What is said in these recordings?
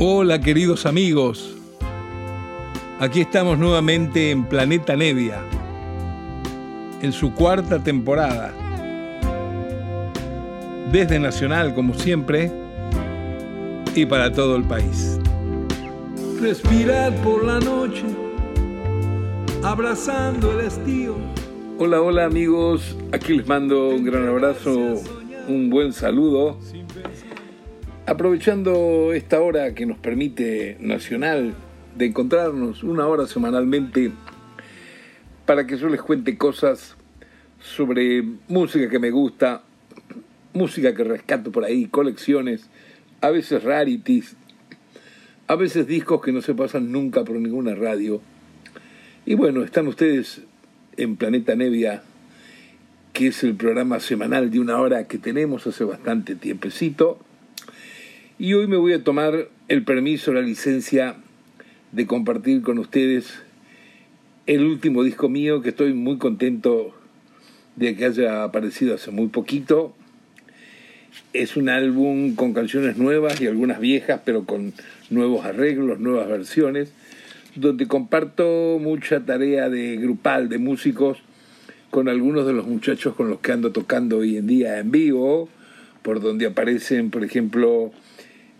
Hola queridos amigos, aquí estamos nuevamente en Planeta Nevia, en su cuarta temporada. Desde Nacional, como siempre, y para todo el país. Respirar por la noche, abrazando el estío. Hola, hola amigos, aquí les mando un gran abrazo, un buen saludo Aprovechando esta hora que nos permite Nacional de encontrarnos una hora semanalmente para que yo les cuente cosas sobre música que me gusta, música que rescato por ahí, colecciones, a veces rarities, a veces discos que no se pasan nunca por ninguna radio. Y bueno, están ustedes en Planeta Nevia, que es el programa semanal de una hora que tenemos hace bastante tiempecito y hoy me voy a tomar el permiso, la licencia de compartir con ustedes el último disco mío que estoy muy contento de que haya aparecido hace muy poquito. Es un álbum con canciones nuevas y algunas viejas, pero con nuevos arreglos, nuevas versiones, donde comparto mucha tarea de grupal de músicos con algunos de los muchachos con los que ando tocando hoy en día en vivo, por donde aparecen, por ejemplo,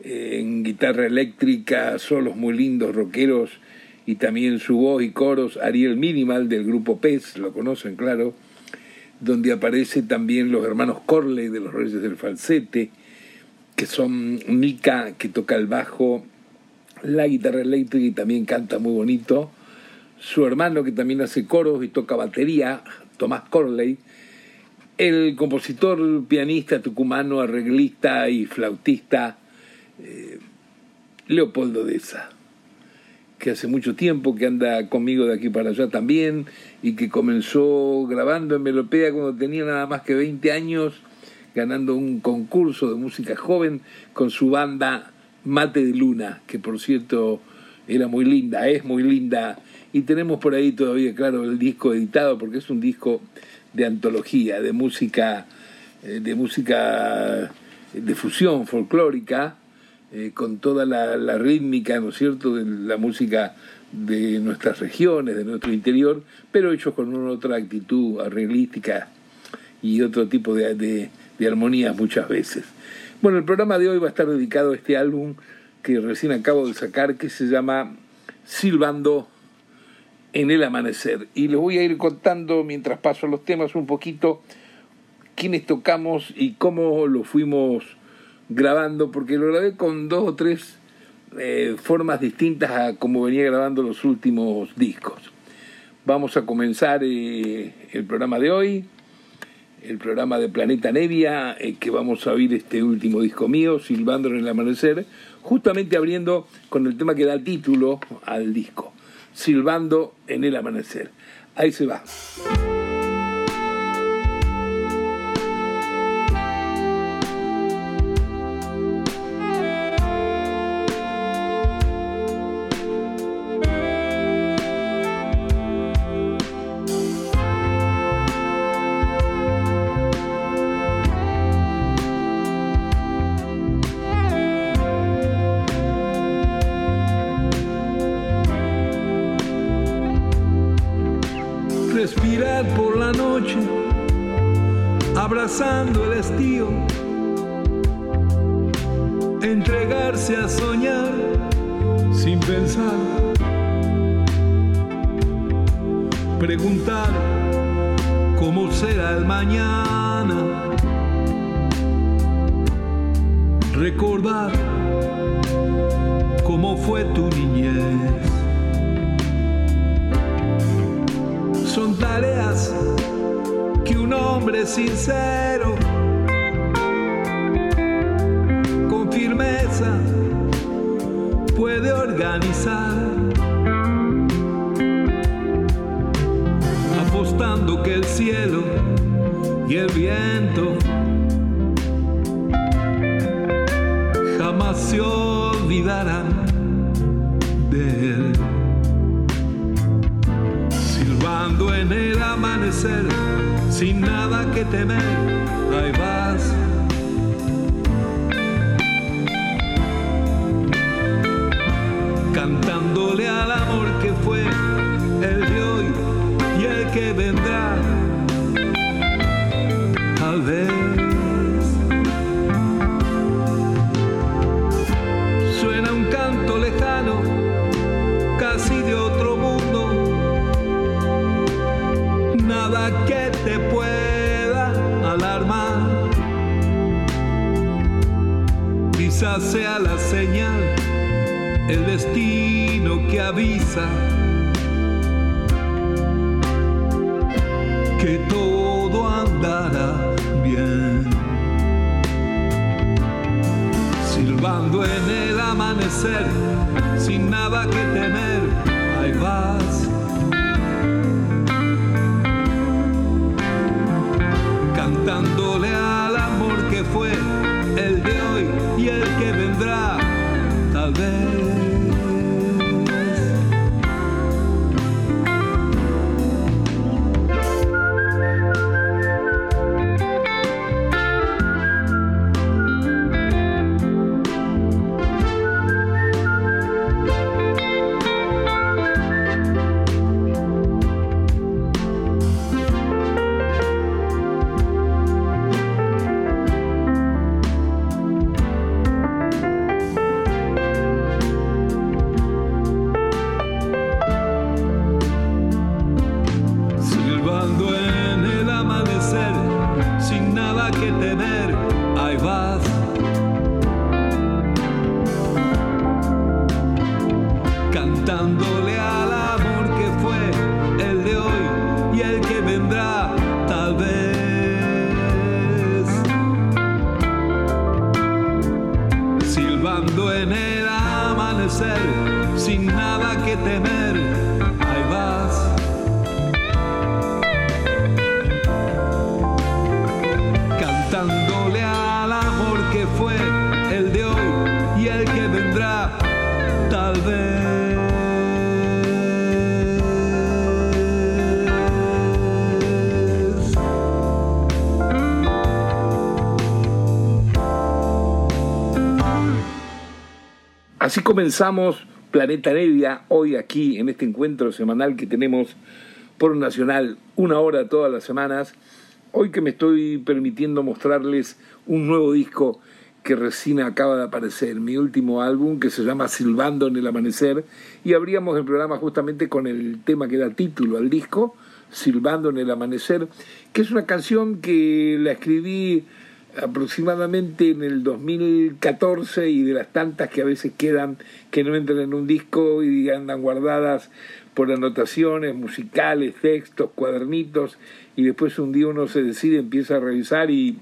en guitarra eléctrica, solos muy lindos, rockeros, y también su voz y coros, Ariel Minimal del grupo Pez, lo conocen, claro, donde aparece también los hermanos Corley de los Reyes del Falsete, que son Mika, que toca el bajo, la guitarra eléctrica y también canta muy bonito, su hermano que también hace coros y toca batería, Tomás Corley, el compositor, pianista tucumano, arreglista y flautista, eh, Leopoldo Deza, que hace mucho tiempo que anda conmigo de aquí para allá también y que comenzó grabando en Melopea cuando tenía nada más que 20 años, ganando un concurso de música joven con su banda Mate de Luna, que por cierto era muy linda, es muy linda. Y tenemos por ahí todavía, claro, el disco editado, porque es un disco de antología, de música, eh, de música de fusión folclórica, eh, con toda la, rítmica, ¿no es cierto?, de la música de nuestras regiones, de nuestro interior, pero hechos con una otra actitud arreglística y otro tipo de armonías muchas veces. Bueno, el programa de hoy va a estar dedicado a este álbum que recién acabo de sacar, que se llama Silbando en el amanecer. Y les voy a ir contando, mientras paso los temas, un poquito quiénes tocamos y cómo lo fuimos grabando, porque lo grabé con dos o tres eh, formas distintas a como venía grabando los últimos discos. Vamos a comenzar eh, el programa de hoy, el programa de Planeta Nevia, eh, que vamos a oír este último disco mío, Silbando en el Amanecer, justamente abriendo con el tema que da título al disco, Silbando en el Amanecer. Ahí se va. sin nada que temer, ahí vas. Que comenzamos Planeta Nevia hoy aquí en este encuentro semanal que tenemos por Nacional, una hora todas las semanas. Hoy que me estoy permitiendo mostrarles un nuevo disco que recién acaba de aparecer, mi último álbum que se llama Silbando en el Amanecer y abríamos el programa justamente con el tema que da título al disco, Silbando en el Amanecer, que es una canción que la escribí aproximadamente en el 2014 y de las tantas que a veces quedan que no entran en un disco y andan guardadas por anotaciones musicales, textos, cuadernitos y después un día uno se decide, empieza a revisar y,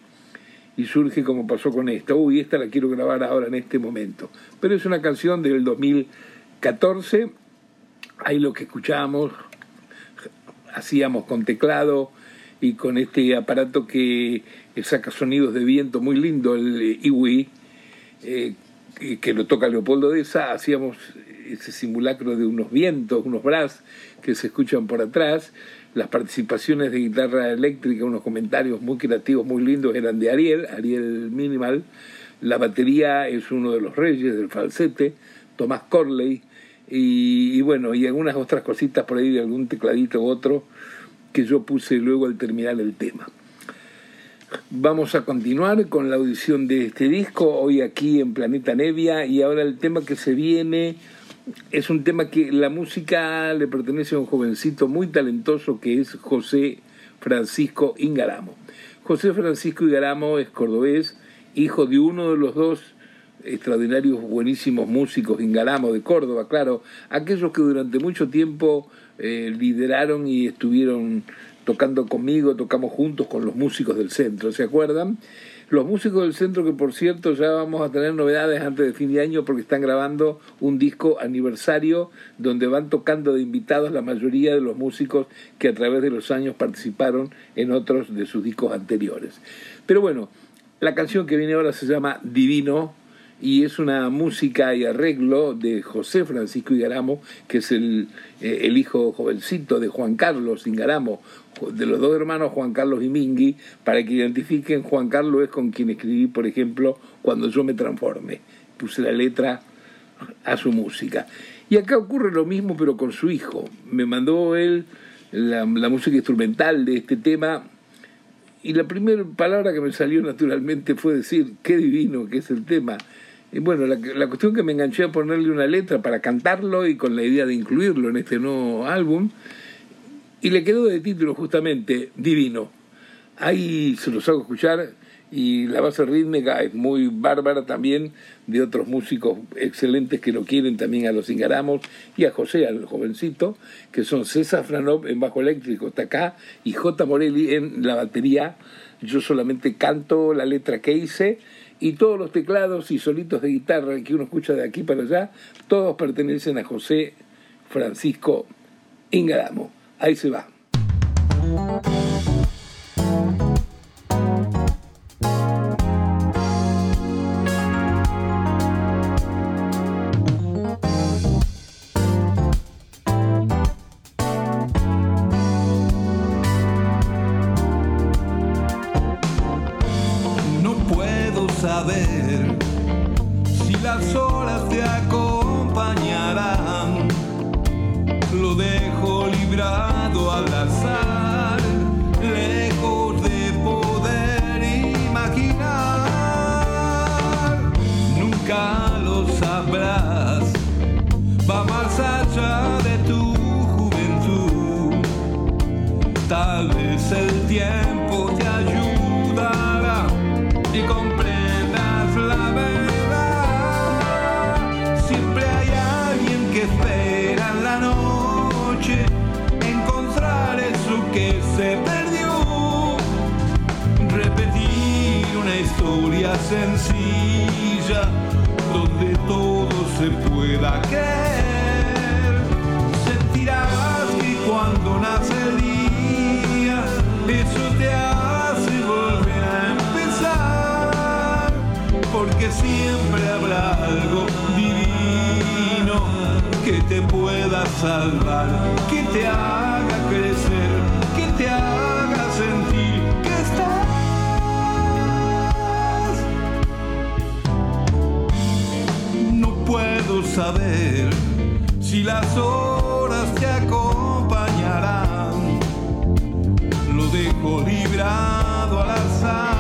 y surge como pasó con esta. Uy, esta la quiero grabar ahora en este momento. Pero es una canción del 2014, ahí lo que escuchábamos, hacíamos con teclado y con este aparato que saca sonidos de viento muy lindo, el Iwi, eh, que, lo toca Leopoldo de esa, hacíamos ese simulacro de unos vientos, unos brass que se escuchan por atrás. Las participaciones de guitarra eléctrica, unos comentarios muy creativos, muy lindos, eran de Ariel, Ariel Minimal. La batería es uno de los reyes del falsete, Tomás Corley. Y, y bueno, y algunas otras cositas por ahí de algún tecladito u otro que yo puse luego al terminar el tema. Vamos a continuar con la audición de este disco, hoy aquí en Planeta Nevia, y ahora el tema que se viene es un tema que la música le pertenece a un jovencito muy talentoso que es José Francisco Ingaramo. José Francisco Ingaramo es cordobés, hijo de uno de los dos extraordinarios, buenísimos músicos Ingaramo de Córdoba, claro, aquellos que durante mucho tiempo eh, lideraron y estuvieron tocando conmigo, tocamos juntos con los músicos del centro, ¿se acuerdan? Los músicos del centro que por cierto ya vamos a tener novedades antes de fin de año porque están grabando un disco aniversario donde van tocando de invitados la mayoría de los músicos que a través de los años participaron en otros de sus discos anteriores. Pero bueno, la canción que viene ahora se llama Divino y es una música y arreglo de José Francisco Igaramo, que es el, eh, el hijo jovencito de Juan Carlos Ingaramo, de los dos hermanos Juan Carlos y Mingui, para que identifiquen, Juan Carlos es con quien escribí, por ejemplo, Cuando yo me transforme. Puse la letra a su música. Y acá ocurre lo mismo, pero con su hijo. Me mandó él la, la música instrumental de este tema. Y la primera palabra que me salió naturalmente fue decir, qué divino que es el tema. Y bueno, la, la, cuestión que me enganché a ponerle una letra para cantarlo y con la idea de incluirlo en este nuevo álbum. Y le quedó de título justamente Divino. Ahí se los hago escuchar y la base rítmica es muy bárbara también de otros músicos excelentes que lo quieren también a los Ingaramos y a José, al jovencito, que son César Franov en bajo eléctrico, está acá, y J. Morelli en la batería. Yo solamente canto la letra que hice y todos los teclados y solitos de guitarra que uno escucha de aquí para allá, todos pertenecen a José Francisco Ingadamo. Ahí se va. Comprendas la verdad. Siempre hay alguien que espera en la noche. Encontrarás lo que se perdió. Repetir una historia sencilla donde todo se pueda querer. Sentirás y cuando nace el día, eso te. porque siempre habrá algo divino que te pueda salvar, que te haga crecer, que te haga sentir que estás. No puedo saber si las horas te acompañarán, lo dejo librado al azar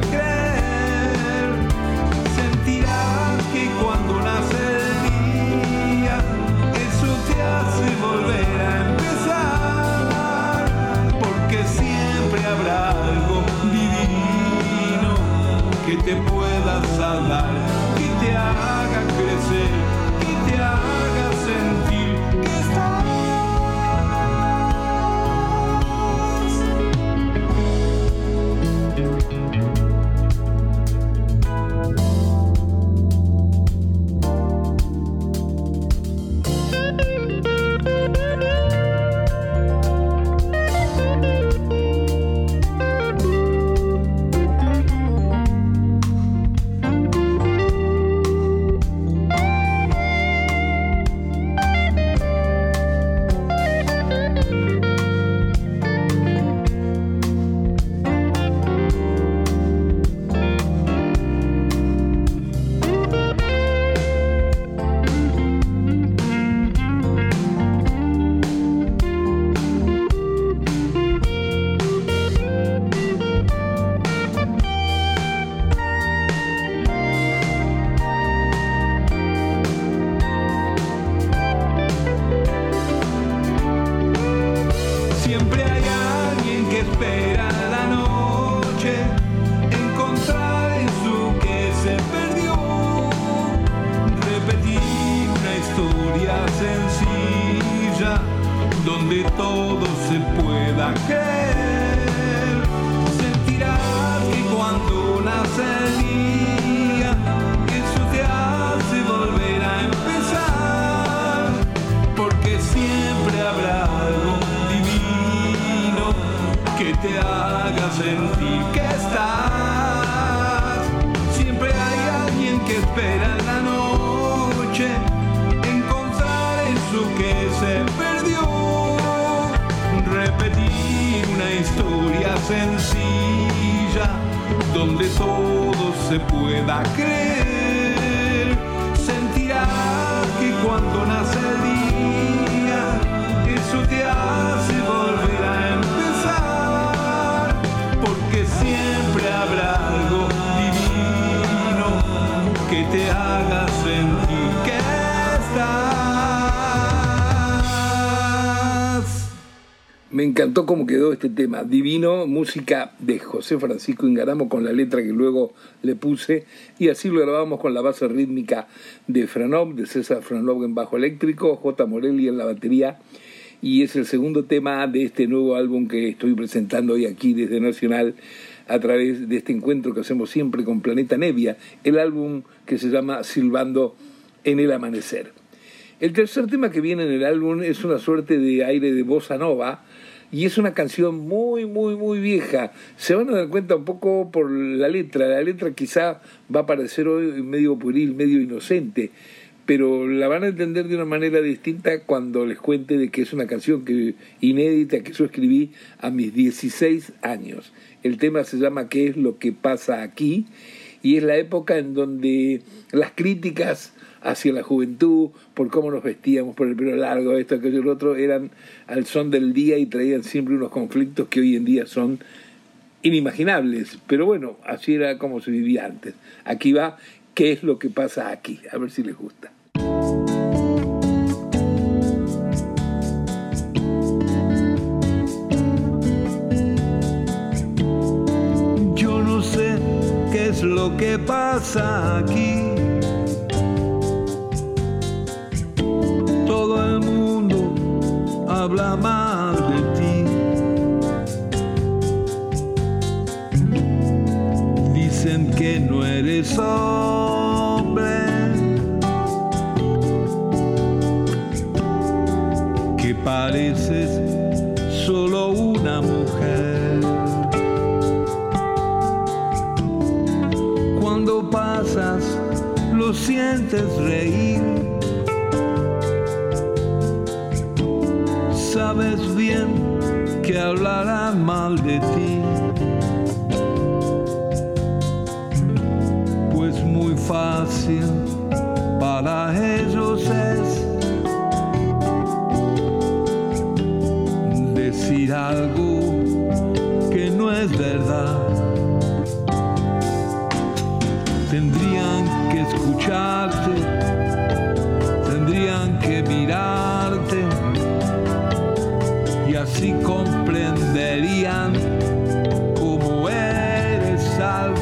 Instagram. Encantó cómo quedó este tema. Divino, música de José Francisco Ingaramo con la letra que luego le puse. Y así lo grabamos con la base rítmica de Franov, de César Franov en bajo eléctrico, J. Morelli en la batería. Y es el segundo tema de este nuevo álbum que estoy presentando hoy aquí desde Nacional a través de este encuentro que hacemos siempre con Planeta Nevia, el álbum que se llama Silbando en el Amanecer. El tercer tema que viene en el álbum es una suerte de aire de bossa nova y es una canción muy, muy, muy vieja. Se van a dar cuenta un poco por la letra. La letra quizá va a parecer hoy medio pueril, medio inocente, pero la van a entender de una manera distinta cuando les cuente de que es una canción que, inédita que yo escribí a mis 16 años. El tema se llama ¿Qué es lo que pasa aquí? Y es la época en donde las críticas hacia la juventud, por cómo nos vestíamos, por el pelo largo, esto, aquello, lo otro, eran al son del día y traían siempre unos conflictos que hoy en día son inimaginables. Pero bueno, así era como se vivía antes. Aquí va, ¿qué es lo que pasa aquí? A ver si les gusta. Lo que pasa aquí. Todo el mundo habla mal de ti. Dicen que no eres hombre. Reír. Sabes bien que hablarán mal de ti. Pues muy fácil así comprenderían cómo eres al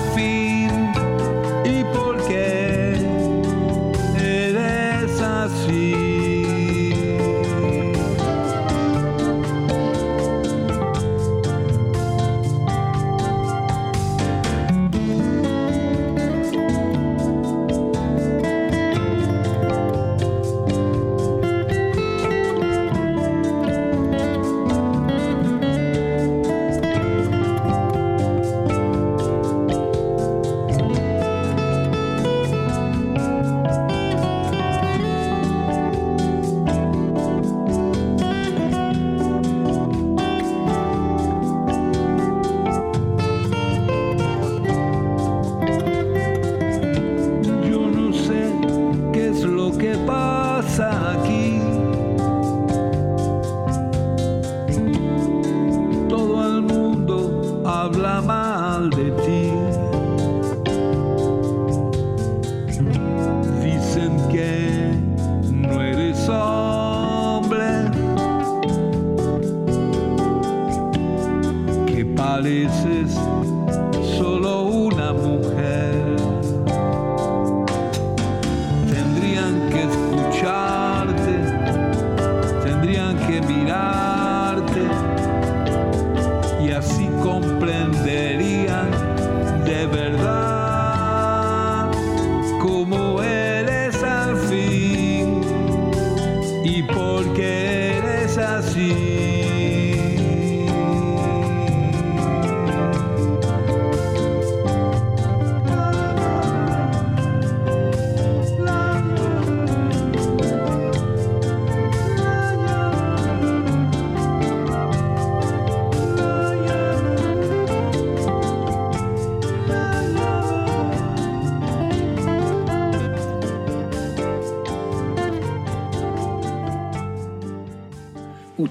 y por qué eres así.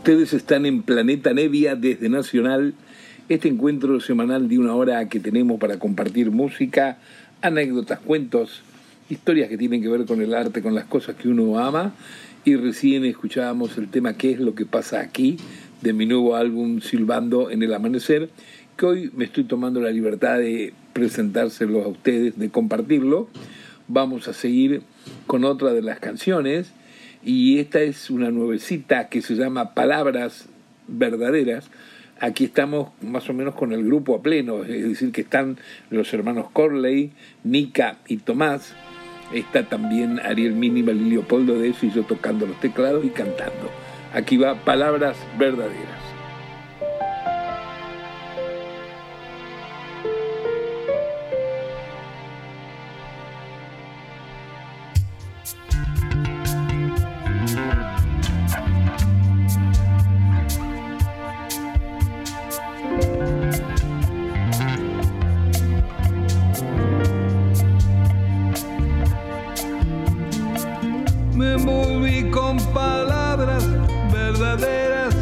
Ustedes están en Planeta Nevia desde Nacional, este encuentro semanal de una hora que tenemos para compartir música, anécdotas, cuentos, historias que tienen que ver con el arte, con las cosas que uno ama. Y recién escuchábamos el tema ¿Qué es lo que pasa aquí? de mi nuevo álbum Silbando en el Amanecer, que hoy me estoy tomando la libertad de presentárselo a ustedes, de compartirlo. Vamos a seguir con otra de las canciones y esta es una nuevecita que se llama Palabras Verdaderas. Aquí estamos más o menos con el grupo a pleno, es decir, que están los hermanos Corley, Nika y Tomás. Está también Ariel Minimal y Leopoldo de eso y yo tocando los teclados y cantando. Aquí va Palabras Verdaderas. me moví con palabras verdaderas,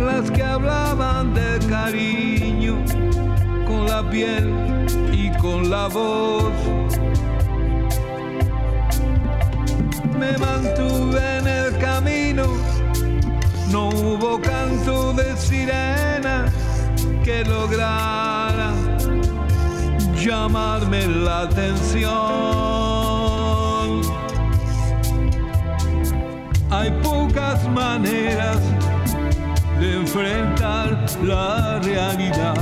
las que hablaban de cariño, con la piel y con la voz. Me mantuve en el camino, no hubo canto de sirena que lograra llamarme la atención. maneras de enfrentar la realidad.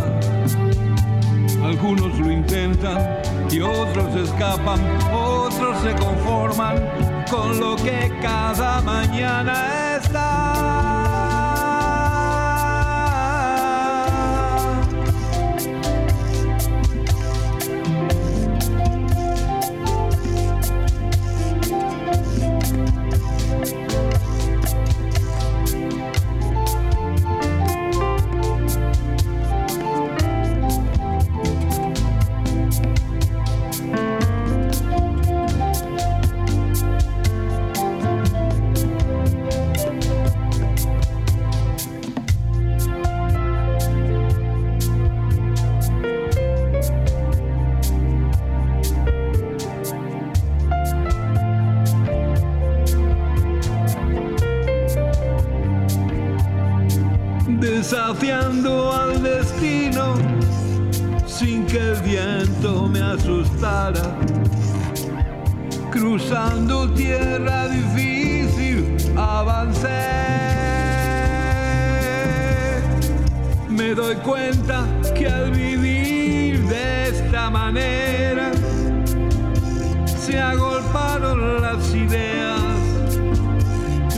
Algunos lo intentan y otros escapan, otros se conforman con lo que cada mañana está. me asustara. Cruzando tierra difícil, avancé. Me doy cuenta que al vivir de esta manera, se agolparon las ideas,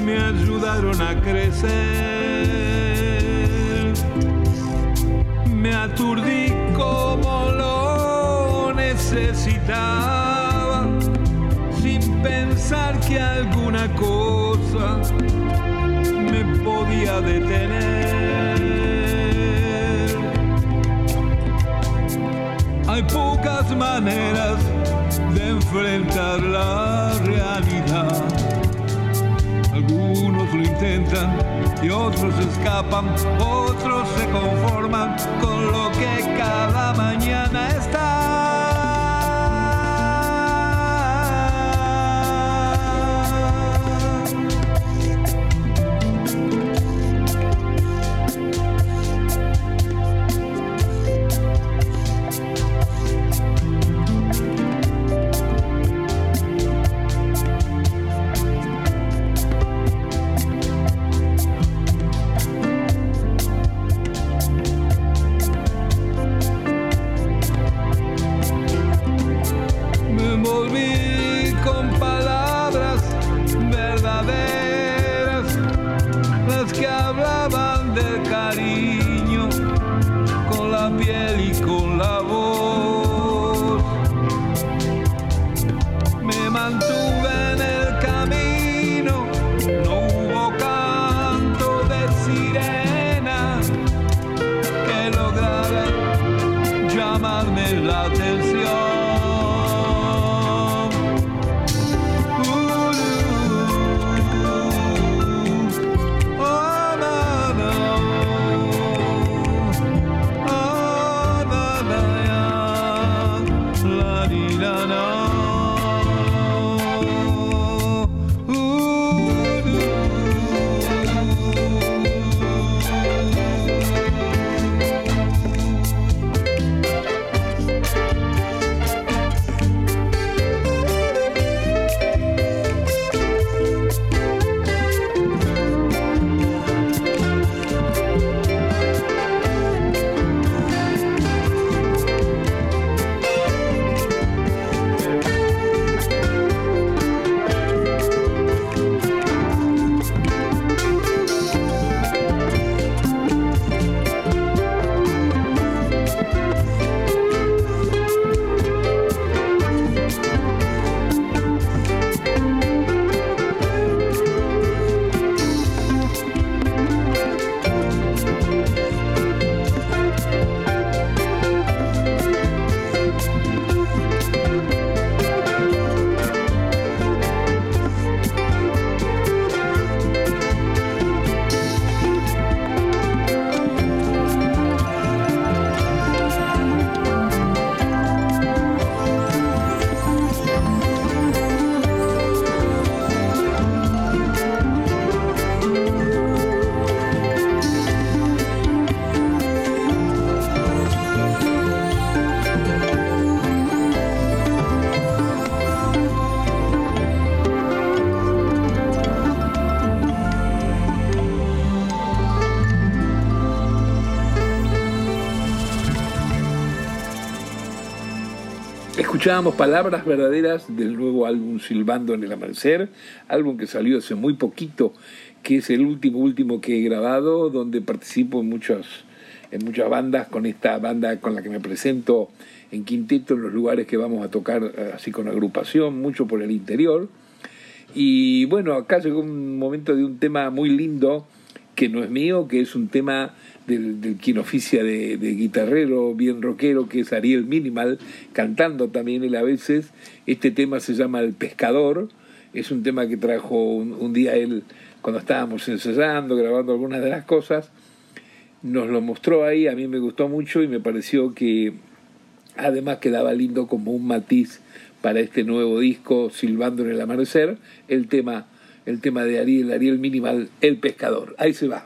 me ayudaron a crecer. Me aturdí gritaba sin pensar que alguna cosa me podía detener. Hay pocas maneras de enfrentar la realidad. Algunos lo intentan y otros escapan, otros se conforman con lo que cada mañana está. Escuchábamos palabras verdaderas del nuevo álbum Silbando en el Amanecer, álbum que salió hace muy poquito, que es el último, último que he grabado, donde participo en muchas, en muchas bandas, con esta banda con la que me presento en quinteto en los lugares que vamos a tocar así con agrupación, mucho por el interior. Y bueno, acá llegó un momento de un tema muy lindo, que no es mío, que es un tema del, quien oficia de, guitarrero, bien rockero, que es Ariel Minimal, cantando también él a veces. Este tema se llama El Pescador, es un tema que trajo un, día él cuando estábamos ensayando, grabando algunas de las cosas, nos lo mostró ahí, a mí me gustó mucho y me pareció que además quedaba lindo como un matiz para este nuevo disco Silbando en el Amanecer, el tema, el tema de Ariel, Ariel Minimal, El Pescador. Ahí se va.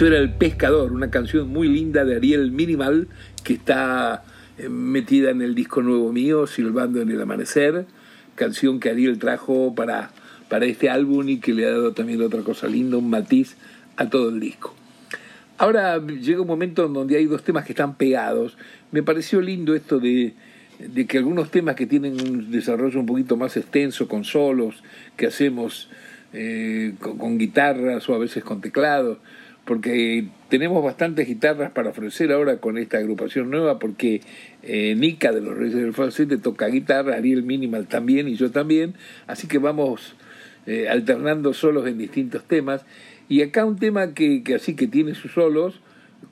Esto era El Pescador, una canción muy linda de Ariel Minimal que está eh, metida en el disco nuevo mío, Silbando en el Amanecer, canción que Ariel trajo para, para este álbum y que le ha dado también otra cosa linda, un matiz a todo el disco. Ahora llega un momento en donde hay dos temas que están pegados. Me pareció lindo esto de, de que algunos temas que tienen un desarrollo un poquito más extenso, con solos, que hacemos eh, con, guitarras o a veces con teclados, porque tenemos bastantes guitarras para ofrecer ahora con esta agrupación nueva, porque eh, Nika de los Reyes del Falsete toca guitarra, Ariel Minimal también y yo también, así que vamos eh, alternando solos en distintos temas. Y acá un tema que, que, así que tiene sus solos,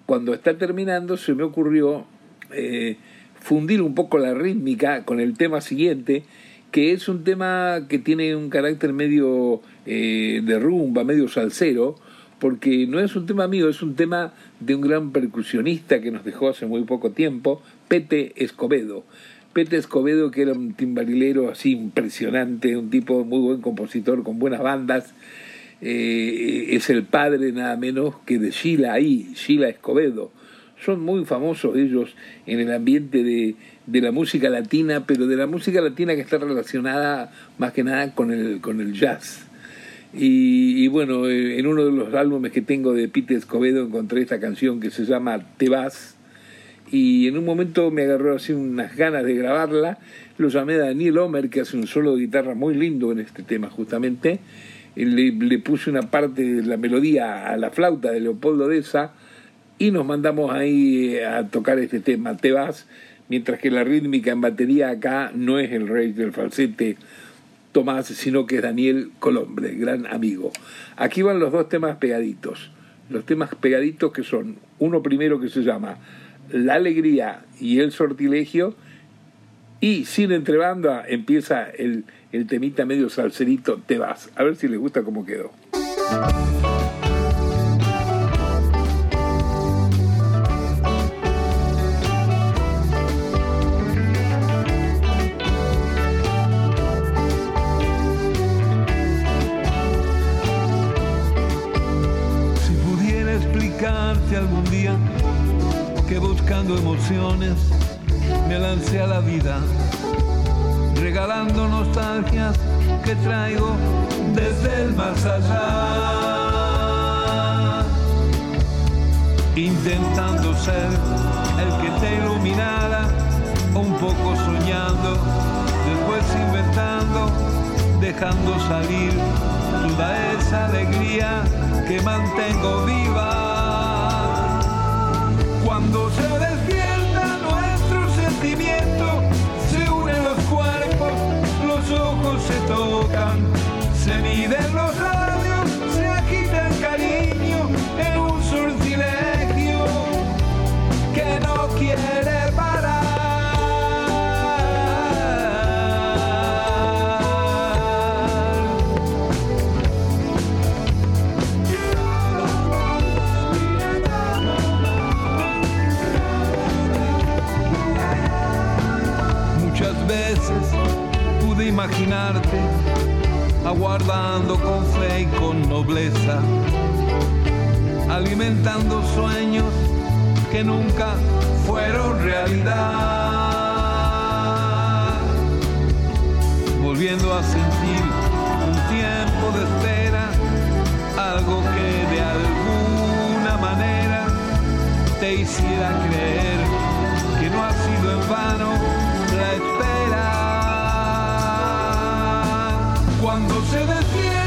cuando está terminando se me ocurrió eh, fundir un poco la rítmica con el tema siguiente, que es un tema que tiene un carácter medio de rumba, medio salsero, porque no es un tema mío, es un tema de un gran percusionista que nos dejó hace muy poco tiempo, Pete Escobedo. Pete Escobedo, que era un timbarilero así impresionante, un tipo muy buen compositor, con buenas bandas, eh, es el padre nada menos que de Sheila ahí, Sheila Escobedo, son muy famosos ellos en el ambiente de, de, la música latina, pero de la música latina que está relacionada más que nada con el, con el jazz. Y, y bueno, eh, en uno de los álbumes que tengo de Pete Escobedo encontré esta canción que se llama Te vas. Y en un momento me agarró así unas ganas de grabarla. Lo llamé a Daniel Homer, que hace un solo de guitarra muy lindo en este tema justamente. Le, le puse una parte de la melodía a la flauta de Leopoldo Deza y nos mandamos ahí eh, a tocar este tema, Te vas, mientras que la rítmica en batería acá no es el rey del falsete Tomás, sino que es Daniel Colombre, gran amigo. Aquí van los dos temas pegaditos, los temas pegaditos que son uno primero que se llama La alegría y el sortilegio, y sin entrebanda empieza el, el temita medio salserito, Te vas. A ver si les gusta cómo quedó. Algún día que buscando emociones me lancé a la vida, regalando nostalgias que traigo desde el más allá, intentando ser el que te iluminara, un poco soñando, después inventando, dejando salir toda esa alegría que mantengo viva. Cuando se despierta nuestro sentimiento, se unen los cuerpos, los ojos se tocan, se miden los aguardando con fe y con nobleza, alimentando sueños que nunca fueron realidad, volviendo a sentir un tiempo de espera, algo que de alguna manera te hiciera creer que no ha sido en vano la espera. Cuando se despierta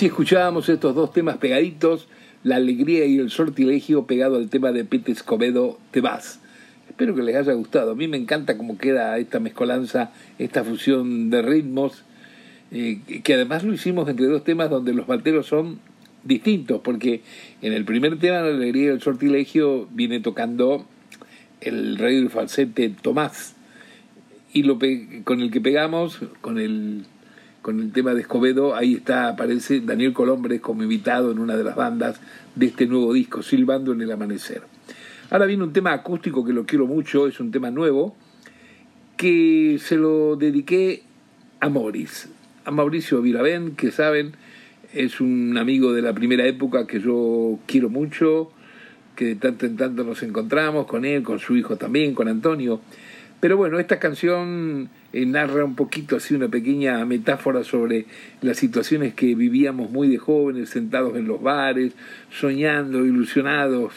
Así escuchábamos estos dos temas pegaditos, La alegría y el sortilegio pegado al tema de Pete Escobedo, Te vas. Espero que les haya gustado. A mí me encanta cómo queda esta mezcolanza, esta fusión de ritmos, eh, que además lo hicimos entre dos temas donde los bateros son distintos, porque en el primer tema, La alegría y el sortilegio, viene tocando el rey del falsete Tomás, y con el que pegamos, con el con el tema de Escobedo, ahí está, aparece Daniel Colombres como invitado en una de las bandas de este nuevo disco, Silbando en el Amanecer. Ahora viene un tema acústico que lo quiero mucho, es un tema nuevo, que se lo dediqué a Morris, a Mauricio Viravén, que saben, es un amigo de la primera época que yo quiero mucho, que de tanto en tanto nos encontramos con él, con su hijo también, con Antonio. Pero bueno, esta canción eh, narra un poquito así una pequeña metáfora sobre las situaciones que vivíamos muy de jóvenes, sentados en los bares, soñando, ilusionados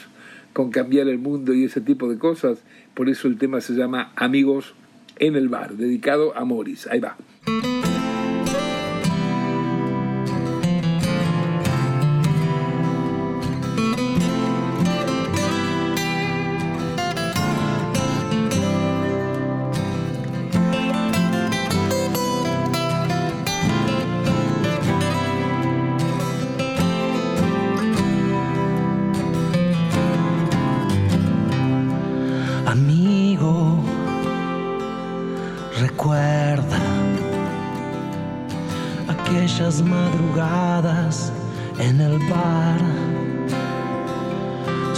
con cambiar el mundo y ese tipo de cosas. Por eso el tema se llama Amigos en el bar, dedicado a Morris. Ahí va.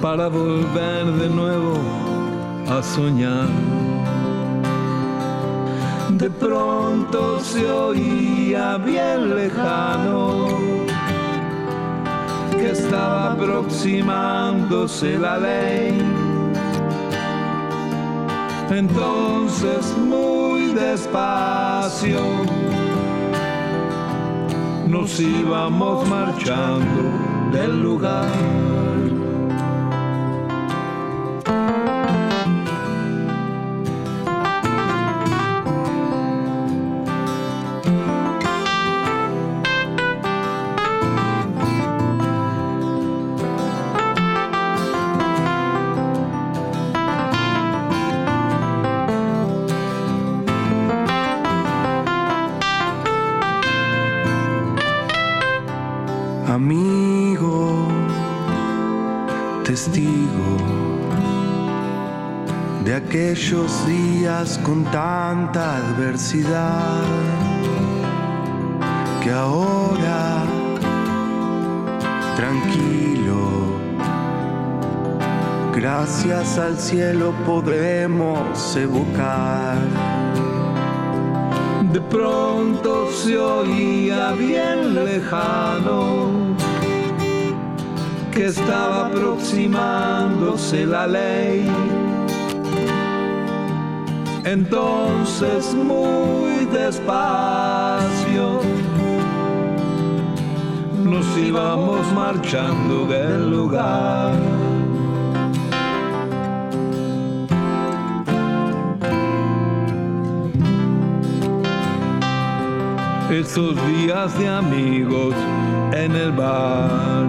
para volver de nuevo a soñar. De pronto se oía bien lejano que estaba aproximándose la ley entonces muy despacio nos íbamos marchando del lugar. Con tanta adversidad que ahora tranquilo, gracias al cielo podremos evocar. De pronto se oía bien lejano que estaba aproximándose la ley entonces muy despacio nos íbamos marchando del lugar. Esos días de amigos en el bar.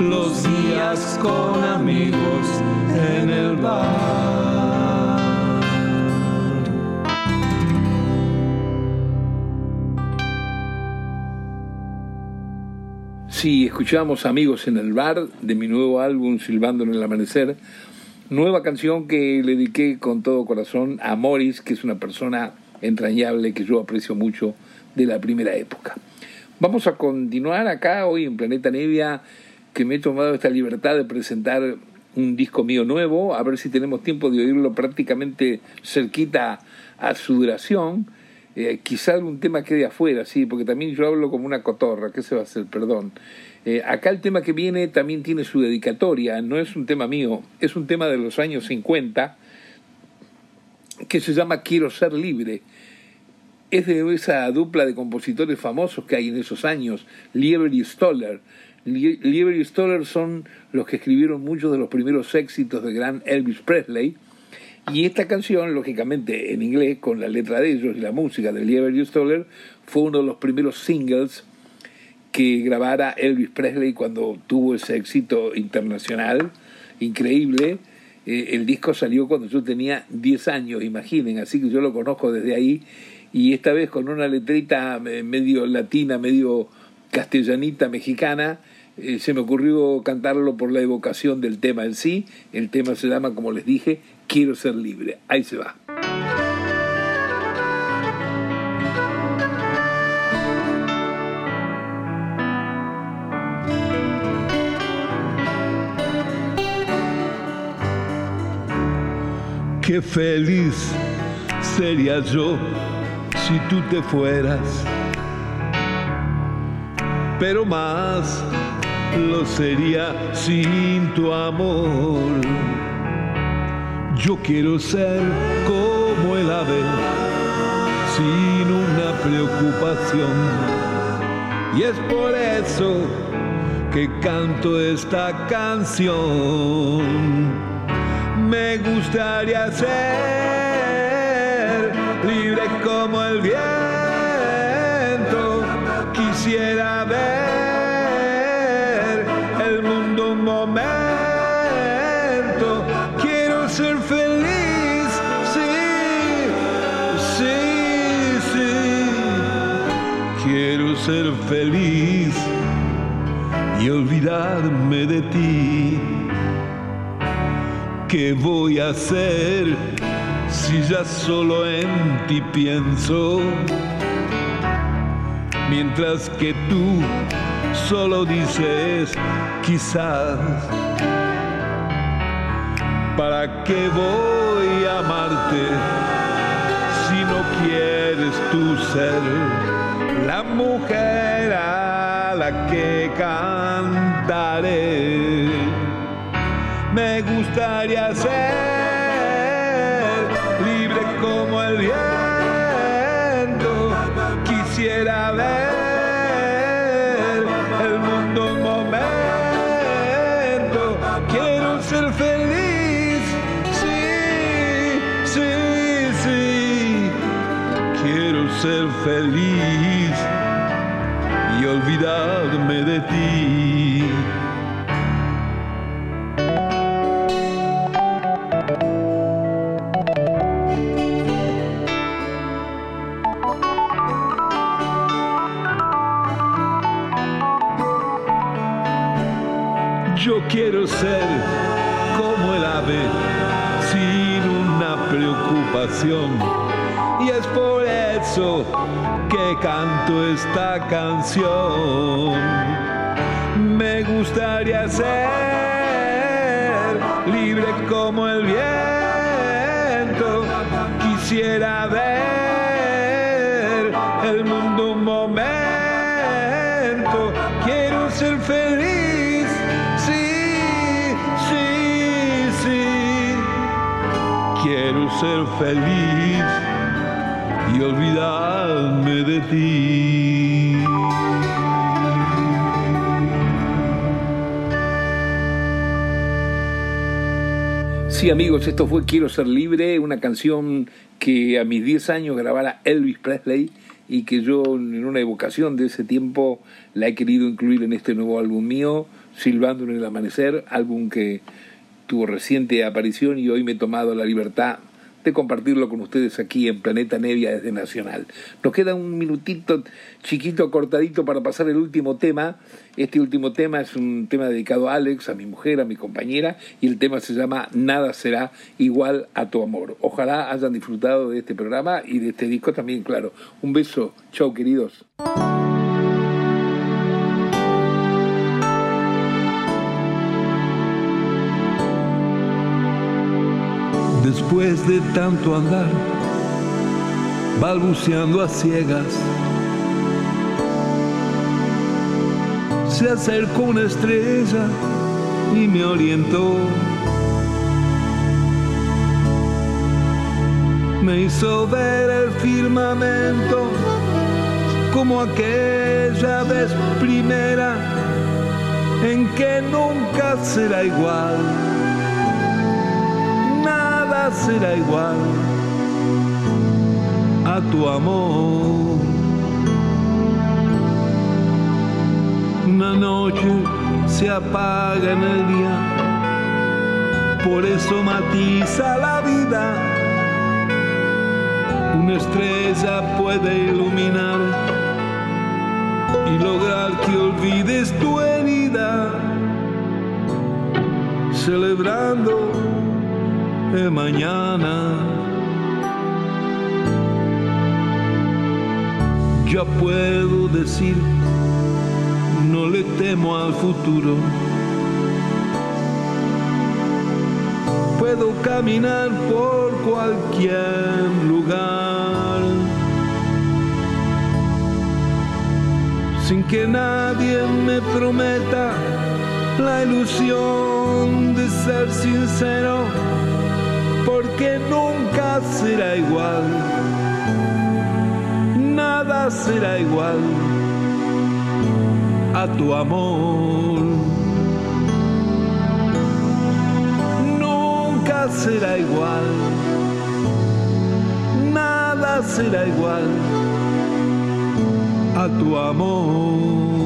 Los días con amigos en el bar. Sí, escuchamos Amigos en el Bar de mi nuevo álbum Silbando en el Amanecer, nueva canción que le dediqué con todo corazón a Morris, que es una persona entrañable que yo aprecio mucho de la primera época. Vamos a continuar acá hoy en Planeta Nevia, que me he tomado esta libertad de presentar un disco mío nuevo, a ver si tenemos tiempo de oírlo prácticamente cerquita a su duración. Eh, quizá algún tema quede afuera, sí, porque también yo hablo como una cotorra, ¿qué se va a hacer? Perdón. Eh, acá el tema que viene también tiene su dedicatoria, no es un tema mío, es un tema de los años 50 que se llama Quiero ser libre. Es de esa dupla de compositores famosos que hay en esos años, Lieber y Stoller. Lieber y Stoller son los que escribieron muchos de los primeros éxitos de gran Elvis Presley. Y esta canción, lógicamente en inglés, con la letra de ellos y la música de Lieber Stoller, fue uno de los primeros singles que grabara Elvis Presley cuando tuvo ese éxito internacional increíble. Eh, el disco salió cuando yo tenía 10 años, imaginen, así que yo lo conozco desde ahí y esta vez con una letrita eh, medio latina, medio castellanita, mexicana, eh, se me ocurrió cantarlo por la evocación del tema en sí. El tema se llama, como les dije, Quiero ser libre. Ahí se va. Qué feliz sería yo si tú te fueras, pero más lo sería sin tu amor. Yo quiero ser como el ave, sin una preocupación. Y es por eso que canto esta canción. Me gustaría ser libre como el viento. Quisiera ver ser feliz y olvidarme de ti. ¿Qué voy a hacer si ya solo en ti pienso? Mientras que tú solo dices quizás. ¿Para qué voy a amarte si no quieres tú ser la mujer a la que cantaré? Me gustaría ser libre como el viento. Quisiera ver el mundo un momento. Quiero ser feliz, sí, sí, sí. Quiero ser feliz de ti. Yo quiero ser como el ave, sin una preocupación. Que canto esta canción. Me gustaría ser libre como el viento. Quisiera ver el mundo un momento. Quiero ser feliz, sí, sí, sí. Quiero ser feliz olvidarme de ti. Sí, amigos, esto fue Quiero ser libre, una canción que a mis 10 años grabara Elvis Presley y que yo en una evocación de ese tiempo la he querido incluir en este nuevo álbum mío, Silbando en el Amanecer, álbum que tuvo reciente aparición y hoy me he tomado la libertad de compartirlo con ustedes aquí en Planeta Nevia desde Nacional. Nos queda un minutito chiquito, cortadito para pasar el último tema. Este último tema es un tema dedicado a Alex, a mi mujer, a mi compañera, y el tema se llama Nada será igual a tu amor. Ojalá hayan disfrutado de este programa y de este disco también, claro. Un beso. Chau, queridos. Después de tanto andar, balbuceando a ciegas. Se acercó una estrella y me orientó. Me hizo ver el firmamento como aquella vez primera en que nunca será igual, será igual a tu amor. Una noche se apaga en el día, por eso matiza la vida. Una estrella puede iluminar y lograr que olvides tu herida, celebrando el mañana. Ya puedo decir, no le temo al futuro. Puedo caminar por cualquier lugar sin que nadie me prometa la ilusión de ser sincero, porque nunca será igual, nada será igual a tu amor. Nunca será igual, nada será igual a tu amor.